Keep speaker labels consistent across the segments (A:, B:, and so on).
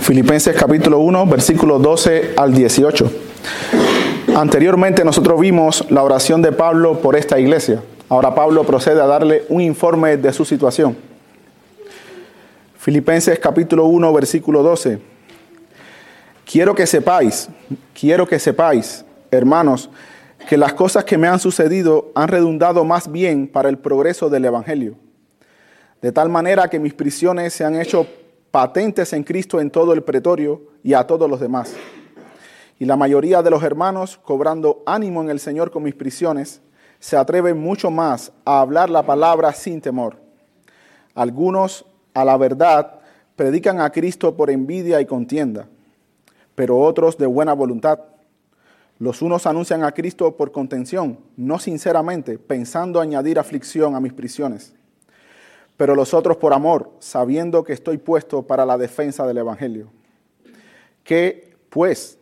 A: Filipenses capítulo 1, versículo 12 al 18. Anteriormente nosotros vimos la oración de Pablo por esta iglesia. Ahora Pablo procede a darle un informe de su situación. Filipenses capítulo 1, versículo 12. Quiero que sepáis, quiero que sepáis, hermanos, que las cosas que me han sucedido han redundado más bien para el progreso del Evangelio. De tal manera que mis prisiones se han hecho patentes en Cristo en todo el pretorio y a todos los demás. Y la mayoría de los hermanos, cobrando ánimo en el Señor con mis prisiones, se atreven mucho más a hablar la palabra sin temor. Algunos, a la verdad, predican a Cristo por envidia y contienda, pero otros de buena voluntad. Los unos anuncian a Cristo por contención, no sinceramente, pensando añadir aflicción a mis prisiones pero los otros por amor, sabiendo que estoy puesto para la defensa del Evangelio. Que, pues,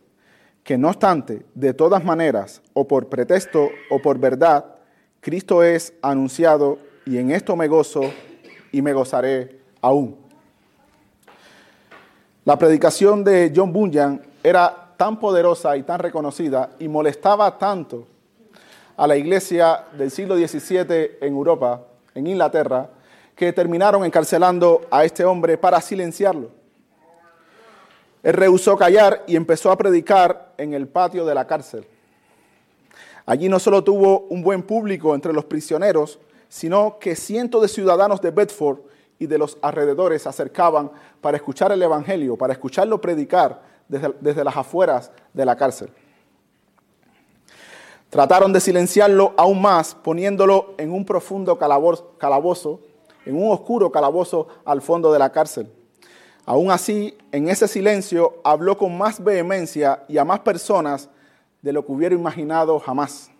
A: que no obstante, de todas maneras, o por pretexto o por verdad, Cristo es anunciado y en esto me gozo y me gozaré aún. La predicación de John Bunyan era tan poderosa y tan reconocida y molestaba tanto a la iglesia del siglo XVII en Europa, en Inglaterra, que terminaron encarcelando a este hombre para silenciarlo. Él rehusó callar y empezó a predicar en el patio de la cárcel. Allí no solo tuvo un buen público entre los prisioneros, sino que cientos de ciudadanos de Bedford y de los alrededores se acercaban para escuchar el Evangelio, para escucharlo predicar desde, desde las afueras de la cárcel. Trataron de silenciarlo aún más, poniéndolo en un profundo calabozo en un oscuro calabozo al fondo de la cárcel. Aún así, en ese silencio habló con más vehemencia y a más personas de lo que hubiera imaginado jamás.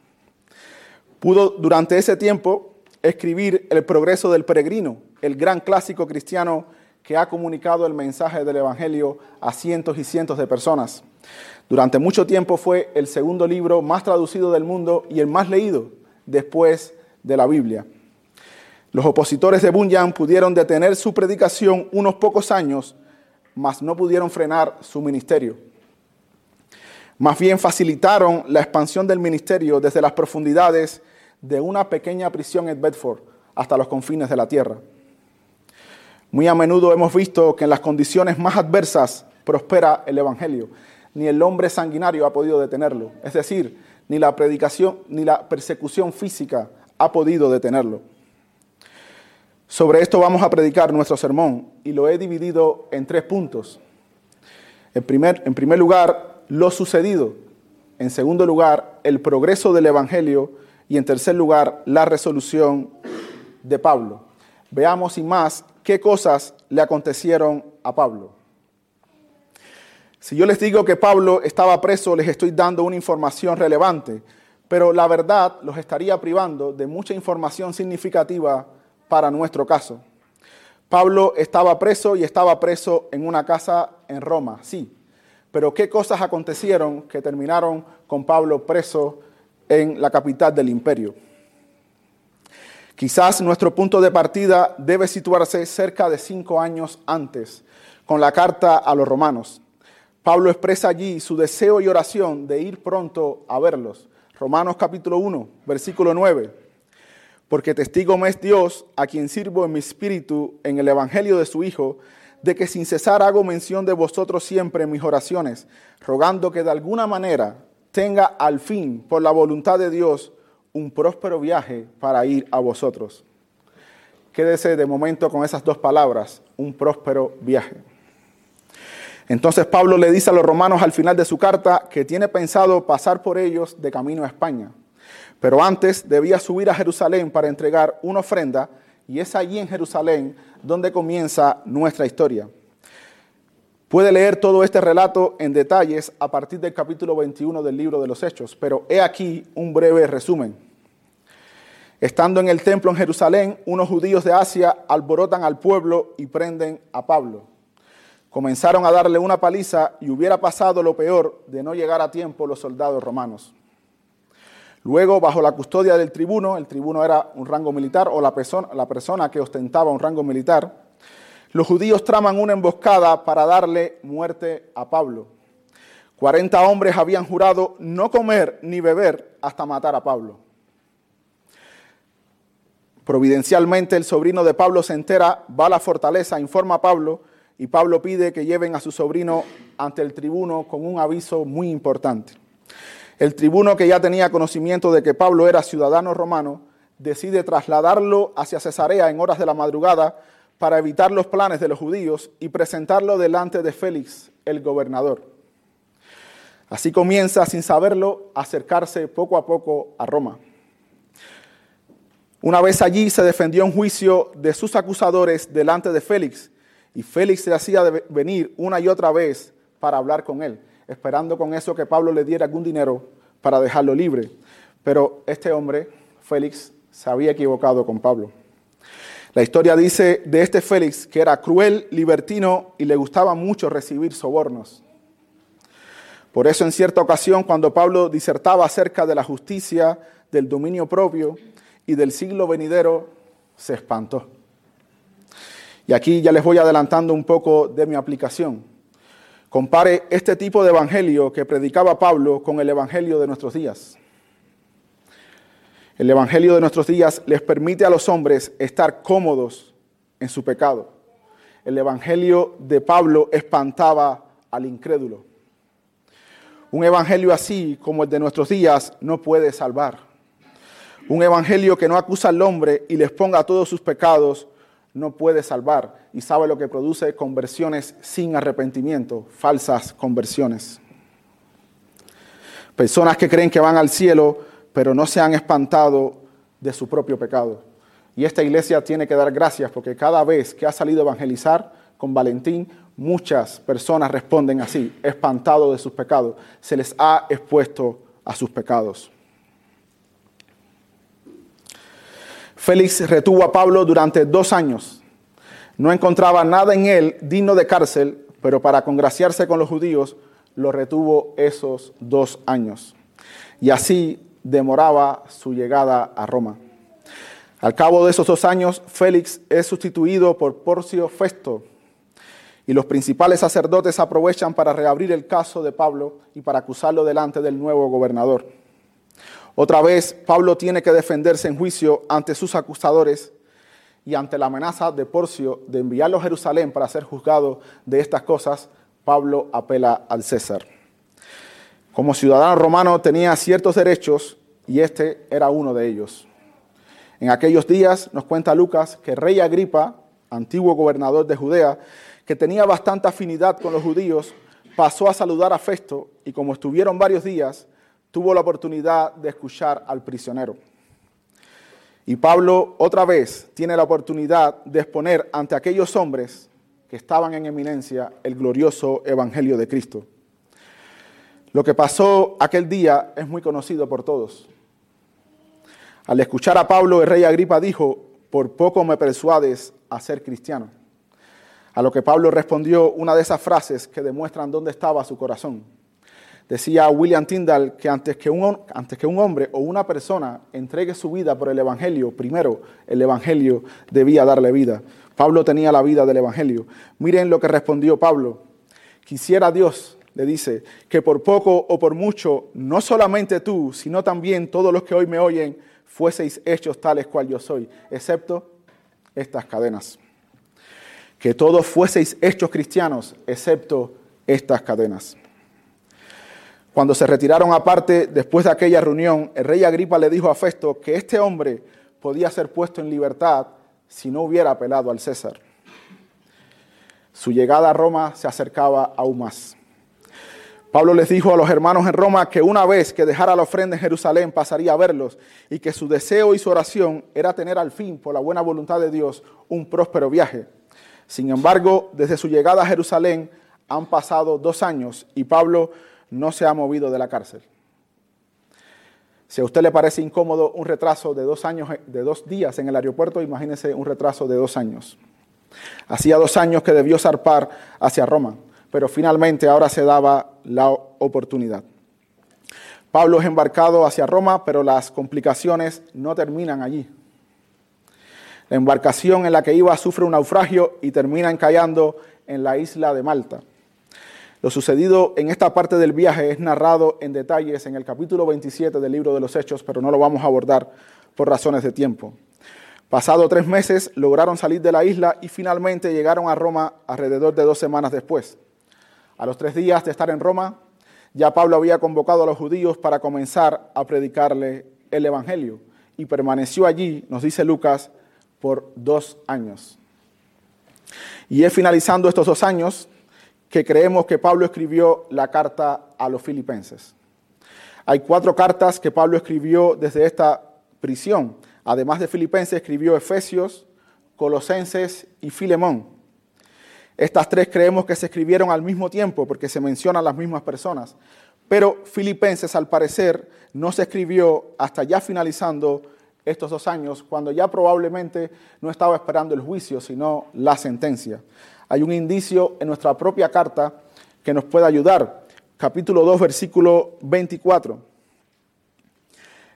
A: Pudo durante ese tiempo escribir El progreso del peregrino, el gran clásico cristiano que ha comunicado el mensaje del Evangelio a cientos y cientos de personas. Durante mucho tiempo fue el segundo libro más traducido del mundo y el más leído después de la Biblia. Los opositores de Bunyan pudieron detener su predicación unos pocos años, mas no pudieron frenar su ministerio. Más bien facilitaron la expansión del ministerio desde las profundidades de una pequeña prisión en Bedford hasta los confines de la tierra. Muy a menudo hemos visto que en las condiciones más adversas prospera el Evangelio. Ni el hombre sanguinario ha podido detenerlo. Es decir, ni la predicación ni la persecución física ha podido detenerlo. Sobre esto vamos a predicar nuestro sermón y lo he dividido en tres puntos. En primer, en primer lugar, lo sucedido. En segundo lugar, el progreso del Evangelio. Y en tercer lugar, la resolución de Pablo. Veamos sin más qué cosas le acontecieron a Pablo. Si yo les digo que Pablo estaba preso, les estoy dando una información relevante, pero la verdad los estaría privando de mucha información significativa para nuestro caso. Pablo estaba preso y estaba preso en una casa en Roma, sí. Pero ¿qué cosas acontecieron que terminaron con Pablo preso en la capital del imperio? Quizás nuestro punto de partida debe situarse cerca de cinco años antes, con la carta a los romanos. Pablo expresa allí su deseo y oración de ir pronto a verlos. Romanos capítulo 1, versículo 9 porque testigo me es Dios, a quien sirvo en mi espíritu en el Evangelio de su Hijo, de que sin cesar hago mención de vosotros siempre en mis oraciones, rogando que de alguna manera tenga al fin, por la voluntad de Dios, un próspero viaje para ir a vosotros. Quédese de momento con esas dos palabras, un próspero viaje. Entonces Pablo le dice a los romanos al final de su carta que tiene pensado pasar por ellos de camino a España. Pero antes debía subir a Jerusalén para entregar una ofrenda y es allí en Jerusalén donde comienza nuestra historia. Puede leer todo este relato en detalles a partir del capítulo 21 del libro de los Hechos, pero he aquí un breve resumen. Estando en el templo en Jerusalén, unos judíos de Asia alborotan al pueblo y prenden a Pablo. Comenzaron a darle una paliza y hubiera pasado lo peor de no llegar a tiempo los soldados romanos. Luego, bajo la custodia del tribuno, el tribuno era un rango militar o la persona, la persona que ostentaba un rango militar, los judíos traman una emboscada para darle muerte a Pablo. 40 hombres habían jurado no comer ni beber hasta matar a Pablo. Providencialmente el sobrino de Pablo se entera, va a la fortaleza, informa a Pablo y Pablo pide que lleven a su sobrino ante el tribuno con un aviso muy importante. El tribuno que ya tenía conocimiento de que Pablo era ciudadano romano, decide trasladarlo hacia Cesarea en horas de la madrugada para evitar los planes de los judíos y presentarlo delante de Félix, el gobernador. Así comienza, sin saberlo, a acercarse poco a poco a Roma. Una vez allí se defendió en juicio de sus acusadores delante de Félix y Félix se hacía venir una y otra vez para hablar con él, esperando con eso que Pablo le diera algún dinero para dejarlo libre. Pero este hombre, Félix, se había equivocado con Pablo. La historia dice de este Félix que era cruel, libertino y le gustaba mucho recibir sobornos. Por eso en cierta ocasión, cuando Pablo disertaba acerca de la justicia, del dominio propio, y del siglo venidero se espantó. Y aquí ya les voy adelantando un poco de mi aplicación. Compare este tipo de evangelio que predicaba Pablo con el evangelio de nuestros días. El evangelio de nuestros días les permite a los hombres estar cómodos en su pecado. El evangelio de Pablo espantaba al incrédulo. Un evangelio así como el de nuestros días no puede salvar. Un evangelio que no acusa al hombre y les ponga todos sus pecados no puede salvar y sabe lo que produce conversiones sin arrepentimiento, falsas conversiones. Personas que creen que van al cielo, pero no se han espantado de su propio pecado. Y esta iglesia tiene que dar gracias porque cada vez que ha salido a evangelizar con Valentín, muchas personas responden así, espantados de sus pecados. Se les ha expuesto a sus pecados. Félix retuvo a Pablo durante dos años. No encontraba nada en él digno de cárcel, pero para congraciarse con los judíos lo retuvo esos dos años. Y así demoraba su llegada a Roma. Al cabo de esos dos años, Félix es sustituido por Porcio Festo, y los principales sacerdotes aprovechan para reabrir el caso de Pablo y para acusarlo delante del nuevo gobernador. Otra vez, Pablo tiene que defenderse en juicio ante sus acusadores y ante la amenaza de Porcio de enviarlo a Jerusalén para ser juzgado de estas cosas, Pablo apela al César. Como ciudadano romano tenía ciertos derechos y este era uno de ellos. En aquellos días nos cuenta Lucas que rey Agripa, antiguo gobernador de Judea, que tenía bastante afinidad con los judíos, pasó a saludar a Festo y como estuvieron varios días, tuvo la oportunidad de escuchar al prisionero. Y Pablo otra vez tiene la oportunidad de exponer ante aquellos hombres que estaban en eminencia el glorioso Evangelio de Cristo. Lo que pasó aquel día es muy conocido por todos. Al escuchar a Pablo, el rey Agripa dijo, por poco me persuades a ser cristiano. A lo que Pablo respondió una de esas frases que demuestran dónde estaba su corazón. Decía William Tyndall que antes que, un, antes que un hombre o una persona entregue su vida por el Evangelio, primero el Evangelio debía darle vida. Pablo tenía la vida del Evangelio. Miren lo que respondió Pablo. Quisiera Dios, le dice, que por poco o por mucho, no solamente tú, sino también todos los que hoy me oyen, fueseis hechos tales cual yo soy, excepto estas cadenas. Que todos fueseis hechos cristianos, excepto estas cadenas. Cuando se retiraron aparte, después de aquella reunión, el rey Agripa le dijo a Festo que este hombre podía ser puesto en libertad si no hubiera apelado al César. Su llegada a Roma se acercaba aún más. Pablo les dijo a los hermanos en Roma que una vez que dejara la ofrenda en Jerusalén pasaría a verlos y que su deseo y su oración era tener al fin, por la buena voluntad de Dios, un próspero viaje. Sin embargo, desde su llegada a Jerusalén han pasado dos años y Pablo no se ha movido de la cárcel. Si a usted le parece incómodo un retraso de dos, años, de dos días en el aeropuerto, imagínese un retraso de dos años. Hacía dos años que debió zarpar hacia Roma, pero finalmente ahora se daba la oportunidad. Pablo es embarcado hacia Roma, pero las complicaciones no terminan allí. La embarcación en la que iba sufre un naufragio y termina encallando en la isla de Malta. Lo sucedido en esta parte del viaje es narrado en detalles en el capítulo 27 del libro de los Hechos, pero no lo vamos a abordar por razones de tiempo. Pasado tres meses lograron salir de la isla y finalmente llegaron a Roma alrededor de dos semanas después. A los tres días de estar en Roma, ya Pablo había convocado a los judíos para comenzar a predicarle el Evangelio y permaneció allí, nos dice Lucas, por dos años. Y es finalizando estos dos años que creemos que Pablo escribió la carta a los filipenses. Hay cuatro cartas que Pablo escribió desde esta prisión. Además de Filipenses, escribió Efesios, Colosenses y Filemón. Estas tres creemos que se escribieron al mismo tiempo porque se mencionan las mismas personas. Pero Filipenses, al parecer, no se escribió hasta ya finalizando estos dos años, cuando ya probablemente no estaba esperando el juicio, sino la sentencia. Hay un indicio en nuestra propia carta que nos puede ayudar. Capítulo 2, versículo 24.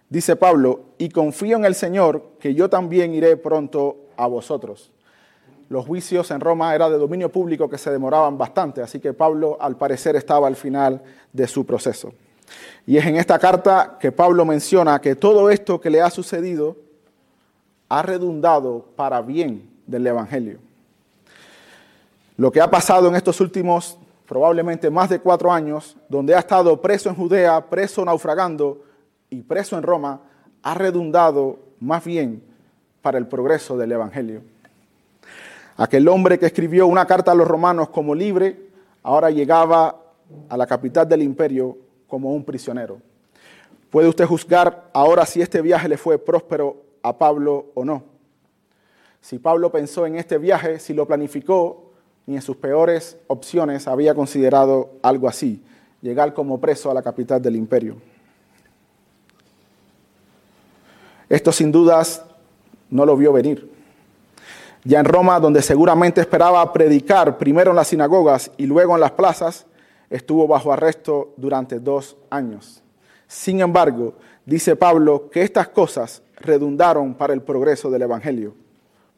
A: Dice Pablo, y confío en el Señor que yo también iré pronto a vosotros. Los juicios en Roma era de dominio público que se demoraban bastante, así que Pablo al parecer estaba al final de su proceso. Y es en esta carta que Pablo menciona que todo esto que le ha sucedido ha redundado para bien del Evangelio. Lo que ha pasado en estos últimos probablemente más de cuatro años, donde ha estado preso en Judea, preso naufragando y preso en Roma, ha redundado más bien para el progreso del Evangelio. Aquel hombre que escribió una carta a los romanos como libre, ahora llegaba a la capital del imperio como un prisionero. Puede usted juzgar ahora si este viaje le fue próspero a Pablo o no. Si Pablo pensó en este viaje, si lo planificó, ni en sus peores opciones había considerado algo así, llegar como preso a la capital del imperio. Esto sin dudas no lo vio venir. Ya en Roma, donde seguramente esperaba predicar primero en las sinagogas y luego en las plazas, estuvo bajo arresto durante dos años. Sin embargo, dice Pablo que estas cosas redundaron para el progreso del Evangelio,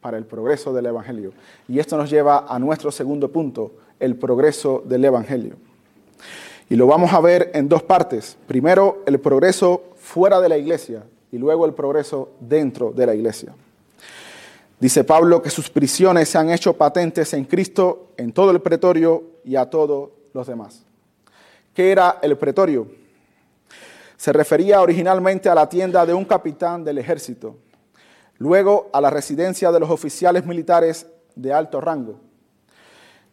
A: para el progreso del Evangelio. Y esto nos lleva a nuestro segundo punto, el progreso del Evangelio. Y lo vamos a ver en dos partes. Primero, el progreso fuera de la iglesia y luego el progreso dentro de la iglesia. Dice Pablo que sus prisiones se han hecho patentes en Cristo, en todo el pretorio y a todos los demás. ¿Qué era el pretorio? Se refería originalmente a la tienda de un capitán del ejército, luego a la residencia de los oficiales militares de alto rango.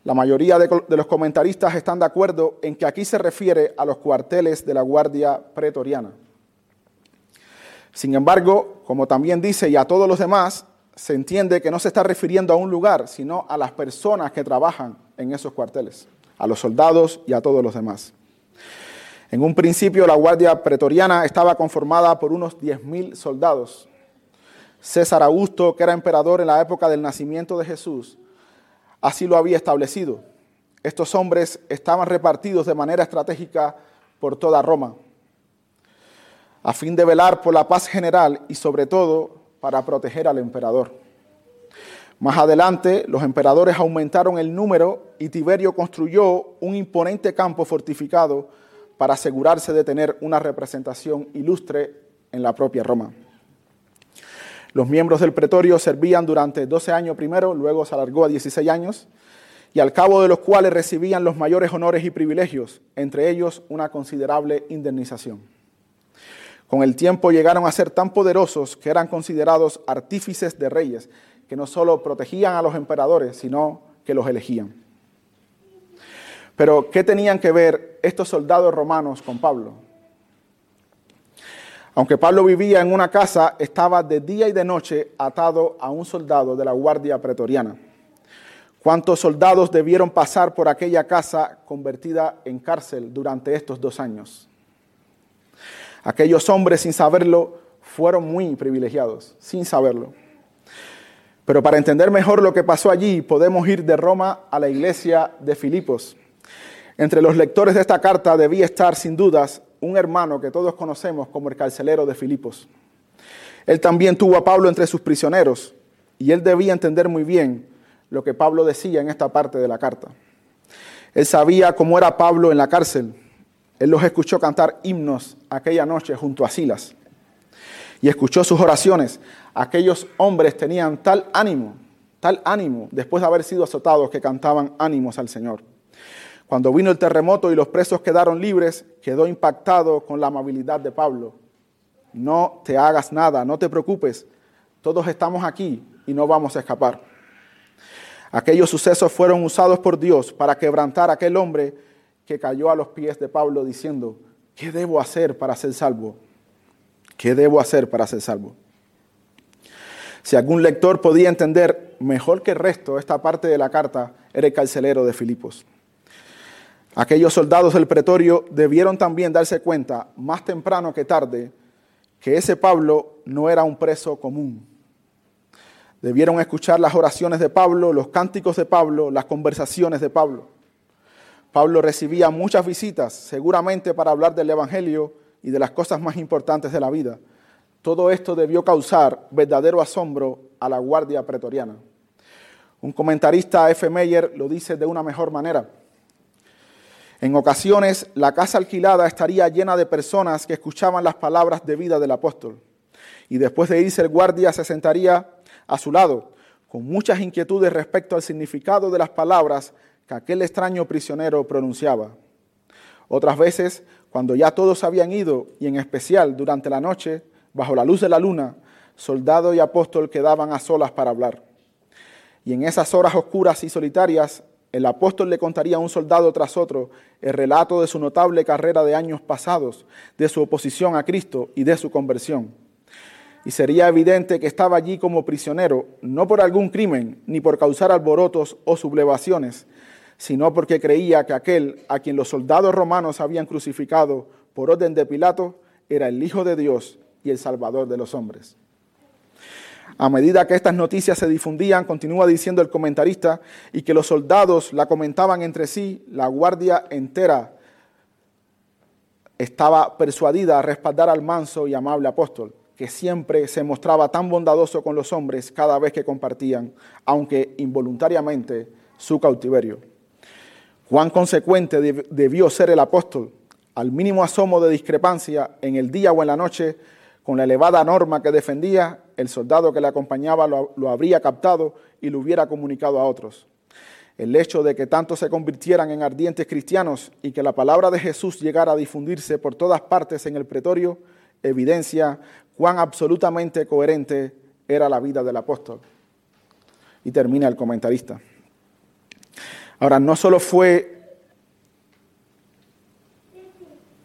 A: La mayoría de, los comentaristas están de acuerdo en que aquí se refiere a los cuarteles de la Guardia Pretoriana. Sin embargo, como también dice, y a todos los demás, se entiende que no se está refiriendo a un lugar, sino a las personas que trabajan en esos cuarteles, a los soldados y a todos los demás. En un principio la Guardia Pretoriana estaba conformada por unos 10.000 soldados. César Augusto, que era emperador en la época del nacimiento de Jesús, así lo había establecido. Estos hombres estaban repartidos de manera estratégica por toda Roma, a fin de velar por la paz general y sobre todo para proteger al emperador. Más adelante, los emperadores aumentaron el número y Tiberio construyó un imponente campo fortificado para asegurarse de tener una representación ilustre en la propia Roma. Los miembros del pretorio servían durante 12 años primero, luego se alargó a 16 años, y al cabo de los cuales recibían los mayores honores y privilegios, entre ellos una considerable indemnización. Con el tiempo llegaron a ser tan poderosos que eran considerados artífices de reyes, que no solo protegían a los emperadores, sino que los elegían. Pero, ¿qué tenían que ver estos soldados romanos con Pablo? Aunque Pablo vivía en una casa, estaba de día y de noche atado a un soldado de la guardia pretoriana. ¿Cuántos soldados debieron pasar por aquella casa convertida en cárcel durante estos dos años? Aquellos hombres, sin saberlo, fueron muy privilegiados, sin saberlo. Pero para entender mejor lo que pasó allí, podemos ir de Roma a la iglesia de Filipos. Entre los lectores de esta carta debía estar sin dudas un hermano que todos conocemos como el carcelero de Filipos. Él también tuvo a Pablo entre sus prisioneros y él debía entender muy bien lo que Pablo decía en esta parte de la carta. Él sabía cómo era Pablo en la cárcel. Él los escuchó cantar himnos aquella noche junto a Silas y escuchó sus oraciones. Aquellos hombres tenían tal ánimo, tal ánimo, después de haber sido azotados, que cantaban ánimos al Señor. Cuando vino el terremoto y los presos quedaron libres, quedó impactado con la amabilidad de Pablo. No te hagas nada, no te preocupes, todos estamos aquí y no vamos a escapar. Aquellos sucesos fueron usados por Dios para quebrantar a aquel hombre que cayó a los pies de Pablo diciendo, ¿qué debo hacer para ser salvo? ¿Qué debo hacer para ser salvo? Si algún lector podía entender mejor que el resto esta parte de la carta, era el carcelero de Filipos. Aquellos soldados del pretorio debieron también darse cuenta, más temprano que tarde, que ese Pablo no era un preso común. Debieron escuchar las oraciones de Pablo, los cánticos de Pablo, las conversaciones de Pablo. Pablo recibía muchas visitas, seguramente para hablar del Evangelio y de las cosas más importantes de la vida. Todo esto debió causar verdadero asombro a la guardia pretoriana. Un comentarista, F. Meyer, lo dice de una mejor manera. En ocasiones, la casa alquilada estaría llena de personas que escuchaban las palabras de vida del apóstol. Y después de irse el guardia se sentaría a su lado, con muchas inquietudes respecto al significado de las palabras que aquel extraño prisionero pronunciaba. Otras veces, cuando ya todos habían ido, y en especial durante la noche, bajo la luz de la luna, soldado y apóstol quedaban a solas para hablar. Y en esas horas oscuras y solitarias, el apóstol le contaría a un soldado tras otro el relato de su notable carrera de años pasados, de su oposición a Cristo y de su conversión. Y sería evidente que estaba allí como prisionero, no por algún crimen, ni por causar alborotos o sublevaciones, sino porque creía que aquel a quien los soldados romanos habían crucificado por orden de Pilato era el Hijo de Dios y el Salvador de los hombres. A medida que estas noticias se difundían, continúa diciendo el comentarista, y que los soldados la comentaban entre sí, la guardia entera estaba persuadida a respaldar al manso y amable apóstol, que siempre se mostraba tan bondadoso con los hombres cada vez que compartían, aunque involuntariamente, su cautiverio. Cuán consecuente debió ser el apóstol al mínimo asomo de discrepancia en el día o en la noche con la elevada norma que defendía, el soldado que le acompañaba lo, lo, habría captado y lo hubiera comunicado a otros. El hecho de que tantos se convirtieran en ardientes cristianos y que la palabra de Jesús llegara a difundirse por todas partes en el pretorio evidencia cuán absolutamente coherente era la vida del apóstol. Y termina el comentarista. Ahora, no solo fue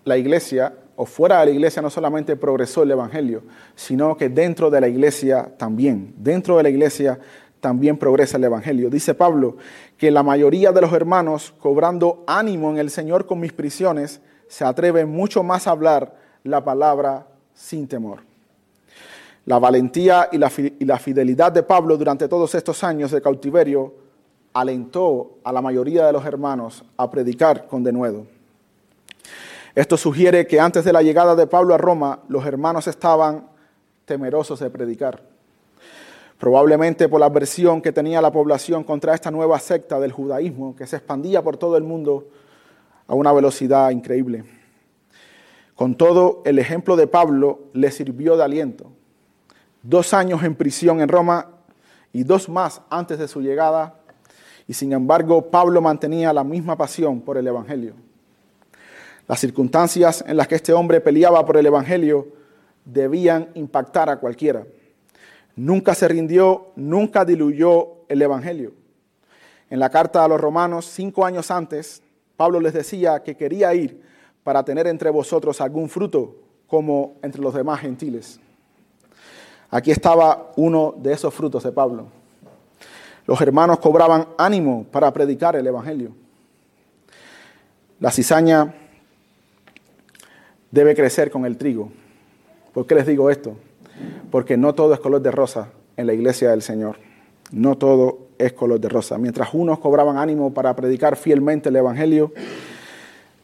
A: la iglesia, o fuera de la iglesia no solamente progresó el Evangelio, sino que dentro de la iglesia también, dentro de la iglesia también progresa el Evangelio. Dice Pablo que la mayoría de los hermanos, cobrando ánimo en el Señor con mis prisiones, se atreven mucho más a hablar la palabra sin temor. La valentía y la, fidelidad de Pablo durante todos estos años de cautiverio alentó a la mayoría de los hermanos a predicar con denuedo. Esto sugiere que antes de la llegada de Pablo a Roma, los hermanos estaban temerosos de predicar. Probablemente por la aversión que tenía la población contra esta nueva secta del judaísmo que se expandía por todo el mundo a una velocidad increíble. Con todo, el ejemplo de Pablo le sirvió de aliento. Dos años en prisión en Roma y dos más antes de su llegada y sin embargo, Pablo mantenía la misma pasión por el Evangelio. Las circunstancias en las que este hombre peleaba por el Evangelio debían impactar a cualquiera. Nunca se rindió, nunca diluyó el Evangelio. En la carta a los romanos, cinco años antes, Pablo les decía que quería ir para tener entre vosotros algún fruto como entre los demás gentiles. Aquí estaba uno de esos frutos de Pablo. Los hermanos cobraban ánimo para predicar el Evangelio. La cizaña debe crecer con el trigo. ¿Por qué les digo esto? Porque no todo es color de rosa en la iglesia del Señor. No todo es color de rosa. Mientras unos cobraban ánimo para predicar fielmente el Evangelio,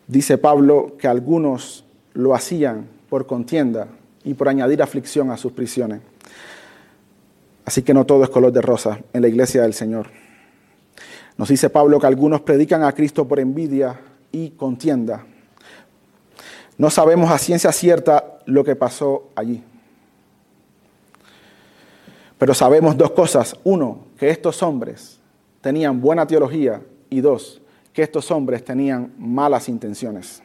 A: dice Pablo que algunos lo hacían por contienda y por añadir aflicción a sus prisiones. Así que no todo es color de rosa en la iglesia del Señor. Nos dice Pablo que algunos predican a Cristo por envidia y contienda. No sabemos a ciencia cierta lo que pasó allí. Pero sabemos dos cosas. Uno, que estos hombres tenían buena teología y dos, que estos hombres tenían malas intenciones.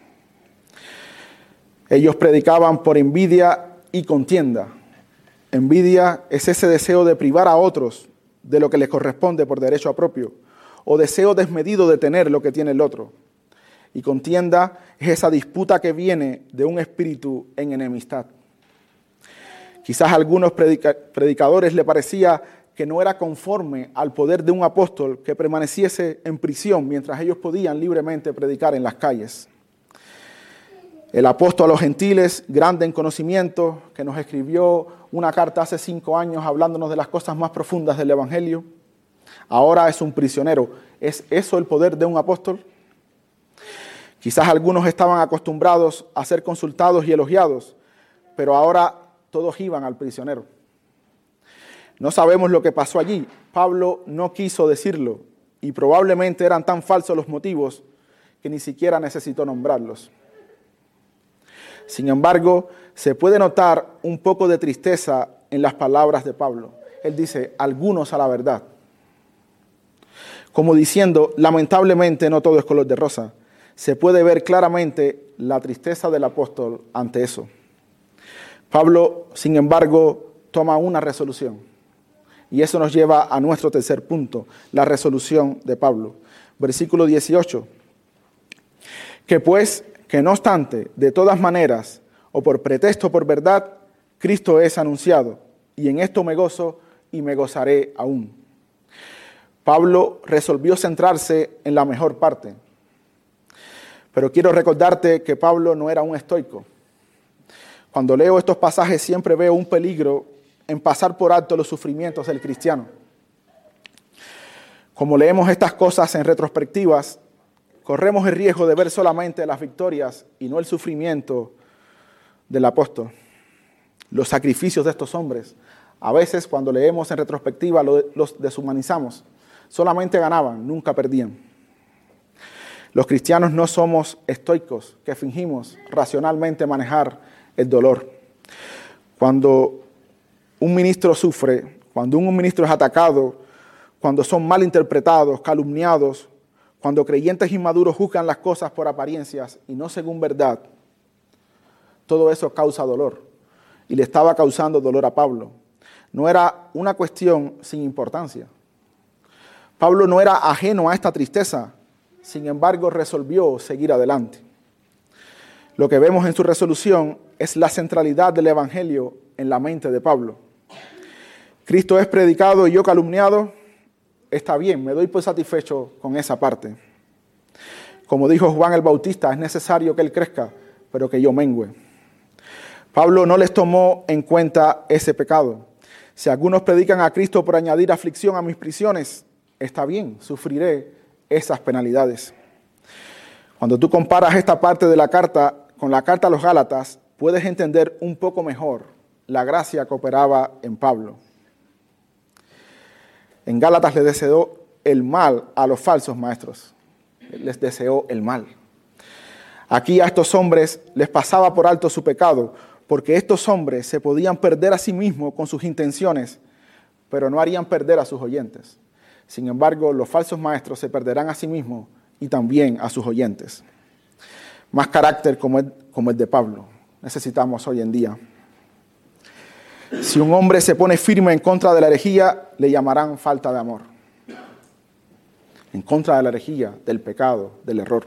A: Ellos predicaban por envidia y contienda. Envidia es ese deseo de privar a otros de lo que les corresponde por derecho propio, o deseo desmedido de tener lo que tiene el otro. Y contienda es esa disputa que viene de un espíritu en enemistad. Quizás a algunos predicadores le parecía que no era conforme al poder de un apóstol que permaneciese en prisión mientras ellos podían libremente predicar en las calles. El apóstol a los gentiles, grande en conocimiento, que nos escribió una carta hace cinco años hablándonos de las cosas más profundas del Evangelio, ahora es un prisionero. ¿Es eso el poder de un apóstol? Quizás algunos estaban acostumbrados a ser consultados y elogiados, pero ahora todos iban al prisionero. No sabemos lo que pasó allí. Pablo no quiso decirlo y probablemente eran tan falsos los motivos que ni siquiera necesitó nombrarlos. Sin embargo, se puede notar un poco de tristeza en las palabras de Pablo. Él dice, algunos a la verdad. Como diciendo, lamentablemente no todo es color de rosa. Se puede ver claramente la tristeza del apóstol ante eso. Pablo, sin embargo, toma una resolución. Y eso nos lleva a nuestro tercer punto, la resolución de Pablo. Versículo 18. Que pues, que no obstante, de todas maneras, o por pretexto o por verdad, Cristo es anunciado, y en esto me gozo y me gozaré aún. Pablo resolvió centrarse en la mejor parte. Pero quiero recordarte que Pablo no era un estoico. Cuando leo estos pasajes siempre veo un peligro en pasar por alto los sufrimientos del cristiano. Como leemos estas cosas en retrospectivas, corremos el riesgo de ver solamente las victorias y no el sufrimiento del apóstol, los sacrificios de estos hombres. A veces cuando leemos en retrospectiva los deshumanizamos. Solamente ganaban, nunca perdían. Los cristianos no somos estoicos que fingimos racionalmente manejar el dolor. Cuando un ministro sufre, cuando un ministro es atacado, cuando son mal interpretados, calumniados, cuando creyentes inmaduros juzgan las cosas por apariencias y no según verdad, todo eso causa dolor. Y le estaba causando dolor a Pablo. No era una cuestión sin importancia. Pablo no era ajeno a esta tristeza, sin embargo resolvió seguir adelante. Lo que vemos en su resolución es la centralidad del Evangelio en la mente de Pablo. Cristo es predicado y yo calumniado, está bien, me doy por satisfecho con esa parte. Como dijo Juan el Bautista, es necesario que Él crezca, pero que yo mengüe. Pablo no les tomó en cuenta ese pecado. Si algunos predican a Cristo por añadir aflicción a mis prisiones, está bien, sufriré esas penalidades. Cuando tú comparas esta parte de la carta con la carta a los Gálatas, puedes entender un poco mejor la gracia que operaba en Pablo. En Gálatas le deseó el mal a los falsos maestros. Les deseó el mal. Aquí a estos hombres les pasaba por alto su pecado, porque estos hombres se podían perder a sí mismos con sus intenciones, pero no harían perder a sus oyentes. Sin embargo, los falsos maestros se perderán a sí mismos y también a sus oyentes. Más carácter como el, como el de Pablo necesitamos hoy en día. Si un hombre se pone firme en contra de la herejía, le llamarán falta de amor. En contra de la herejía, del pecado, del error.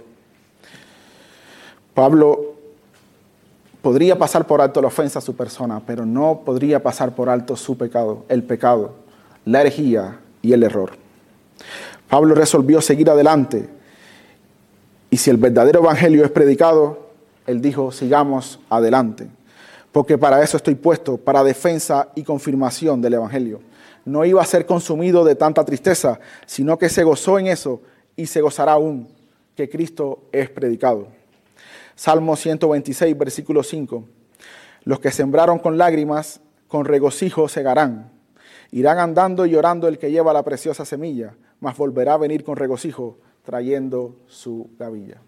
A: Pablo podría pasar por alto la ofensa a su persona, pero no podría pasar por alto su pecado, el pecado, la herejía y el error. Pablo resolvió seguir adelante y si el verdadero evangelio es predicado, él dijo, sigamos adelante porque para eso estoy puesto, para defensa y confirmación del Evangelio. No iba a ser consumido de tanta tristeza, sino que se gozó en eso y se gozará aún que Cristo es predicado. Salmo 126, versículo 5. Los que sembraron con lágrimas, con regocijo segarán. Irán andando y llorando el que lleva la preciosa semilla, mas volverá a venir con regocijo trayendo su gavilla.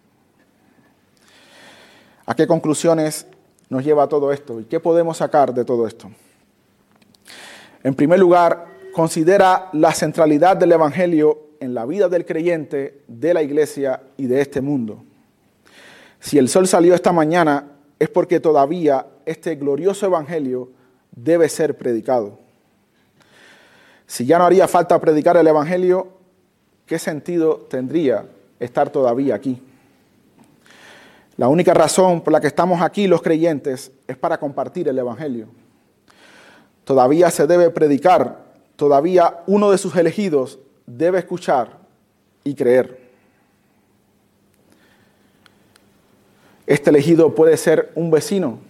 A: ¿A qué conclusiones nos lleva todo esto? ¿Y qué podemos sacar de todo esto? En primer lugar, considera la centralidad del Evangelio en la vida del creyente, de la iglesia y de este mundo. Si el sol salió esta mañana es porque todavía este glorioso Evangelio debe ser predicado. Si ya no haría falta predicar el Evangelio, ¿qué sentido tendría estar todavía aquí? La única razón por la que estamos aquí los creyentes es para compartir el Evangelio. Todavía se debe predicar, todavía uno de sus elegidos debe escuchar y creer. Este elegido puede ser un vecino,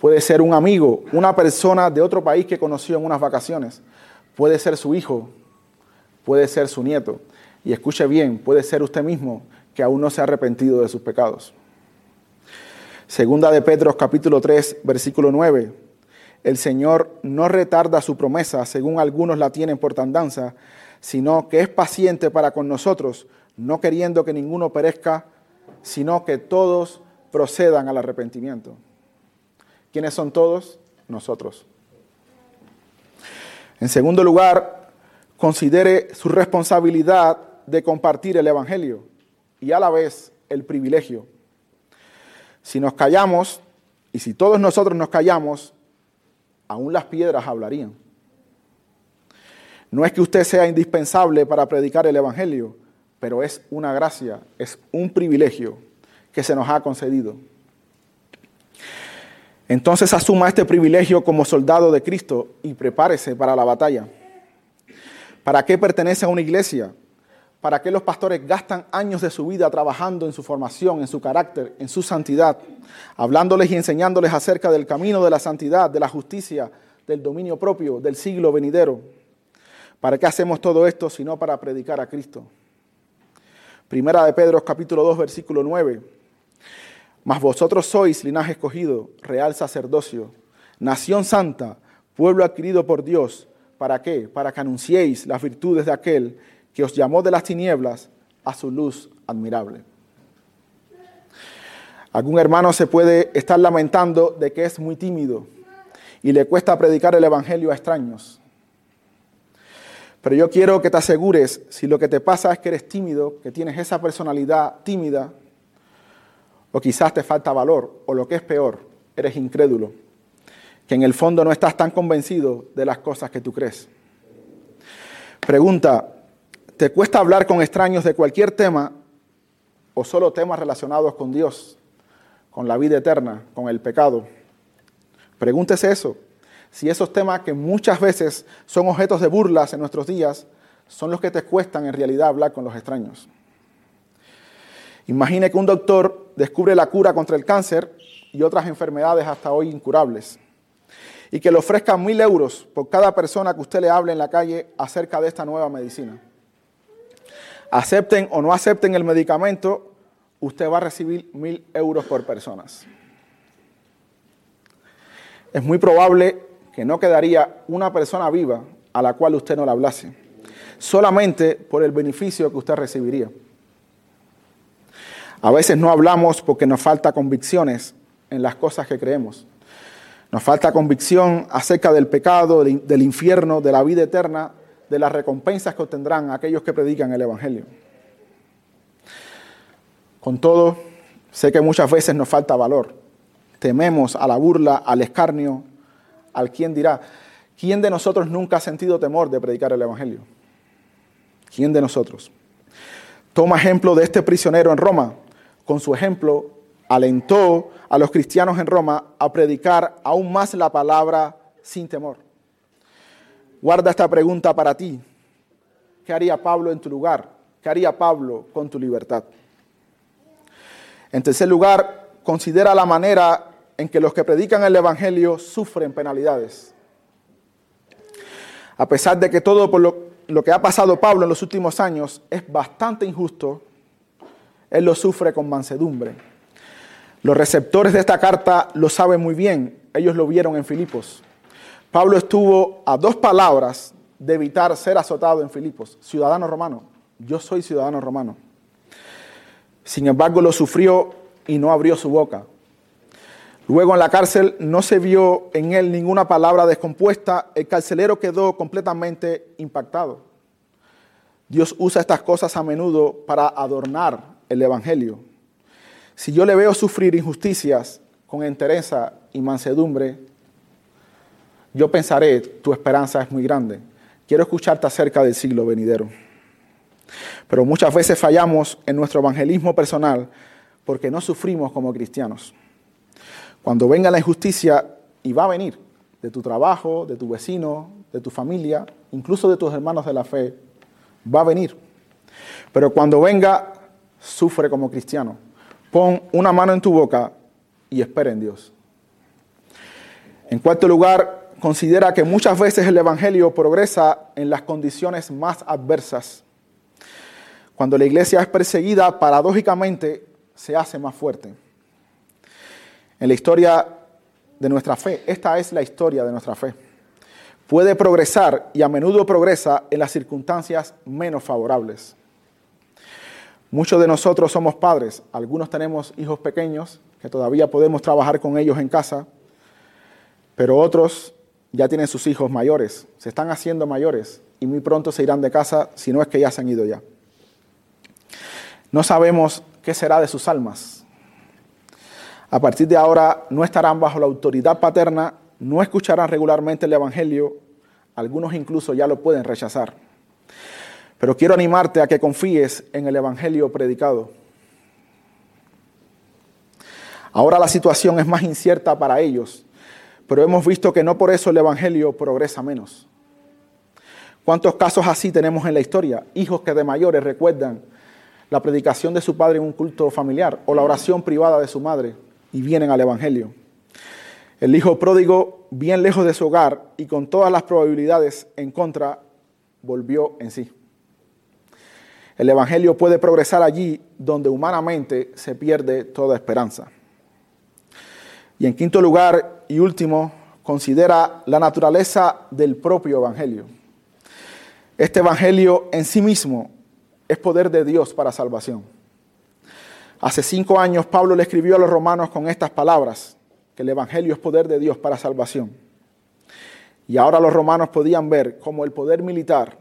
A: puede ser un amigo, una persona de otro país que conoció en unas vacaciones, puede ser su hijo, puede ser su nieto. Y escuche bien, puede ser usted mismo que aún no se ha arrepentido de sus pecados. Segunda de Pedro capítulo 3, versículo 9. El Señor no retarda su promesa, según algunos la tienen por tandanza, sino que es paciente para con nosotros, no queriendo que ninguno perezca, sino que todos procedan al arrepentimiento. ¿Quiénes son todos? Nosotros. En segundo lugar, considere su responsabilidad de compartir el Evangelio y a la vez el privilegio. Si nos callamos, y si todos nosotros nos callamos, aún las piedras hablarían. No es que usted sea indispensable para predicar el Evangelio, pero es una gracia, es un privilegio que se nos ha concedido. Entonces asuma este privilegio como soldado de Cristo y prepárese para la batalla. ¿Para qué pertenece a una iglesia? ¿Para qué los pastores gastan años de su vida trabajando en su formación, en su carácter, en su santidad, hablándoles y enseñándoles acerca del camino de la santidad, de la justicia, del dominio propio, del siglo venidero? ¿Para qué hacemos todo esto sino para predicar a Cristo? Primera de Pedro capítulo 2 versículo 9. Mas vosotros sois linaje escogido, real sacerdocio, nación santa, pueblo adquirido por Dios. ¿Para qué? Para que anunciéis las virtudes de aquel que os llamó de las tinieblas a su luz admirable. Algún hermano se puede estar lamentando de que es muy tímido y le cuesta predicar el Evangelio a extraños. Pero yo quiero que te asegures, si lo que te pasa es que eres tímido, que tienes esa personalidad tímida, o quizás te falta valor, o lo que es peor, eres incrédulo, que en el fondo no estás tan convencido de las cosas que tú crees. Pregunta, ¿Te cuesta hablar con extraños de cualquier tema o solo temas relacionados con Dios, con la vida eterna, con el pecado? Pregúntese eso. Si esos temas que muchas veces son objetos de burlas en nuestros días, son los que te cuestan en realidad hablar con los extraños. Imagine que un doctor descubre la cura contra el cáncer y otras enfermedades hasta hoy incurables y que le ofrezca mil euros por cada persona que usted le hable en la calle acerca de esta nueva medicina acepten o no acepten el medicamento, usted va a recibir mil euros por personas. Es muy probable que no quedaría una persona viva a la cual usted no le hablase, solamente por el beneficio que usted recibiría. A veces no hablamos porque nos falta convicciones en las cosas que creemos. Nos falta convicción acerca del pecado, del infierno, de la vida eterna de las recompensas que obtendrán aquellos que predican el Evangelio. Con todo, sé que muchas veces nos falta valor. Tememos a la burla, al escarnio, al quien dirá. ¿Quién de nosotros nunca ha sentido temor de predicar el Evangelio? ¿Quién de nosotros? Toma ejemplo de este prisionero en Roma. Con su ejemplo, alentó a los cristianos en Roma a predicar aún más la palabra sin temor. Guarda esta pregunta para ti. ¿Qué haría Pablo en tu lugar? ¿Qué haría Pablo con tu libertad? En tercer lugar, considera la manera en que los que predican el Evangelio sufren penalidades. A pesar de que todo lo, lo, que ha pasado Pablo en los últimos años es bastante injusto, él lo sufre con mansedumbre. Los receptores de esta carta lo saben muy bien, ellos lo vieron en Filipos. Pablo estuvo a dos palabras de evitar ser azotado en Filipos, ciudadano romano. Yo soy ciudadano romano. Sin embargo, lo sufrió y no abrió su boca. Luego en la cárcel no se vio en él ninguna palabra descompuesta. El carcelero quedó completamente impactado. Dios usa estas cosas a menudo para adornar el Evangelio. Si yo le veo sufrir injusticias con entereza y mansedumbre, yo pensaré, tu esperanza es muy grande. Quiero escucharte acerca del siglo venidero. Pero muchas veces fallamos en nuestro evangelismo personal porque no sufrimos como cristianos. Cuando venga la injusticia, y va a venir, de tu trabajo, de tu vecino, de tu familia, incluso de tus hermanos de la fe, va a venir. Pero cuando venga, sufre como cristiano. Pon una mano en tu boca y espera en Dios. En cuarto lugar, considera que muchas veces el Evangelio progresa en las condiciones más adversas. Cuando la iglesia es perseguida, paradójicamente se hace más fuerte. En la historia de nuestra fe, esta es la historia de nuestra fe. Puede progresar y a menudo progresa en las circunstancias menos favorables. Muchos de nosotros somos padres, algunos tenemos hijos pequeños que todavía podemos trabajar con ellos en casa, pero otros ya tienen sus hijos mayores, se están haciendo mayores y muy pronto se irán de casa si no es que ya se han ido ya. No sabemos qué será de sus almas. A partir de ahora no estarán bajo la autoridad paterna, no escucharán regularmente el Evangelio, algunos incluso ya lo pueden rechazar. Pero quiero animarte a que confíes en el Evangelio predicado. Ahora la situación es más incierta para ellos, pero hemos visto que no por eso el Evangelio progresa menos. ¿Cuántos casos así tenemos en la historia? Hijos que de mayores recuerdan la predicación de su padre en un culto familiar o la oración privada de su madre y vienen al Evangelio. El hijo pródigo, bien lejos de su hogar y con todas las probabilidades en contra, volvió en sí. El Evangelio puede progresar allí donde humanamente se pierde toda esperanza. Y en quinto lugar y último, considera la naturaleza del propio Evangelio. Este Evangelio en sí mismo es poder de Dios para salvación. Hace cinco años Pablo le escribió a los romanos con estas palabras, que el Evangelio es poder de Dios para salvación. Y ahora los romanos podían ver cómo el poder militar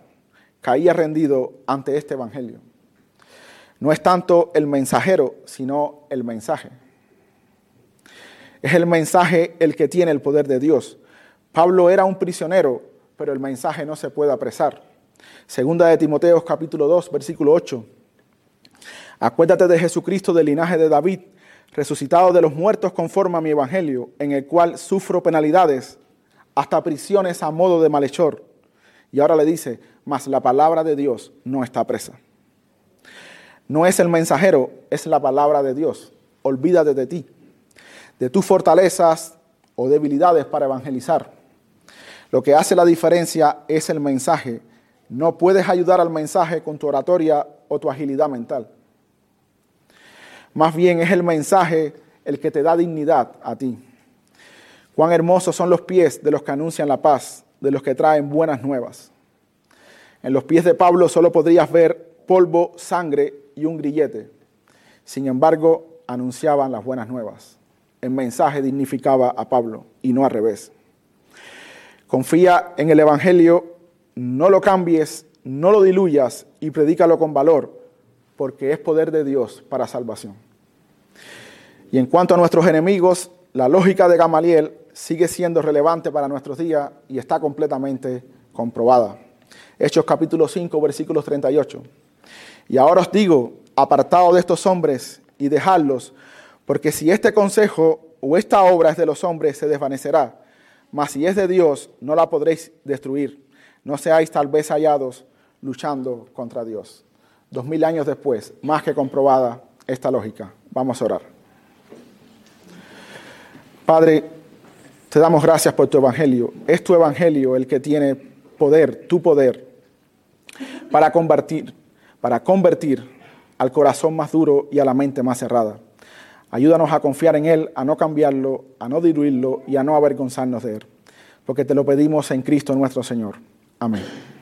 A: caía rendido ante este Evangelio. No es tanto el mensajero, sino el mensaje. Es el mensaje el que tiene el poder de Dios. Pablo era un prisionero, pero el mensaje no se puede apresar. Segunda de Timoteo capítulo 2, versículo 8. Acuérdate de Jesucristo del linaje de David, resucitado de los muertos conforme a mi evangelio, en el cual sufro penalidades, hasta prisiones a modo de malhechor. Y ahora le dice, mas la palabra de Dios no está presa. No es el mensajero, es la palabra de Dios. Olvídate de ti, de tus fortalezas o debilidades para evangelizar. Lo que hace la diferencia es el mensaje. No puedes ayudar al mensaje con tu oratoria o tu agilidad mental. Más bien es el mensaje el que te da dignidad a ti. Cuán hermosos son los pies de los que anuncian la paz, de los que traen buenas nuevas. En los pies de Pablo solo podrías ver polvo, sangre y un grillete. Sin embargo, anunciaban las buenas nuevas. El mensaje dignificaba a Pablo y no al revés. Confía en el Evangelio, no lo cambies, no lo diluyas y predícalo con valor, porque es poder de Dios para salvación. Y en cuanto a nuestros enemigos, la lógica de Gamaliel sigue siendo relevante para nuestros días y está completamente comprobada. Hechos capítulo 5, versículos 38. Y ahora os digo, apartado de estos hombres y dejadlos, porque si este consejo o esta obra es de los hombres, se desvanecerá, mas si es de Dios, no la podréis destruir. No seáis tal vez hallados luchando contra Dios. Dos mil años después, más que comprobada esta lógica. Vamos a orar. Padre, te damos gracias por tu evangelio. Es tu evangelio el que tiene poder, tu poder, para convertir, para convertir al corazón más duro y a la mente más cerrada. Ayúdanos a confiar en Él, a no cambiarlo, a no diluirlo y a no avergonzarnos de Él. porque te lo pedimos en Cristo nuestro Señor. Amén.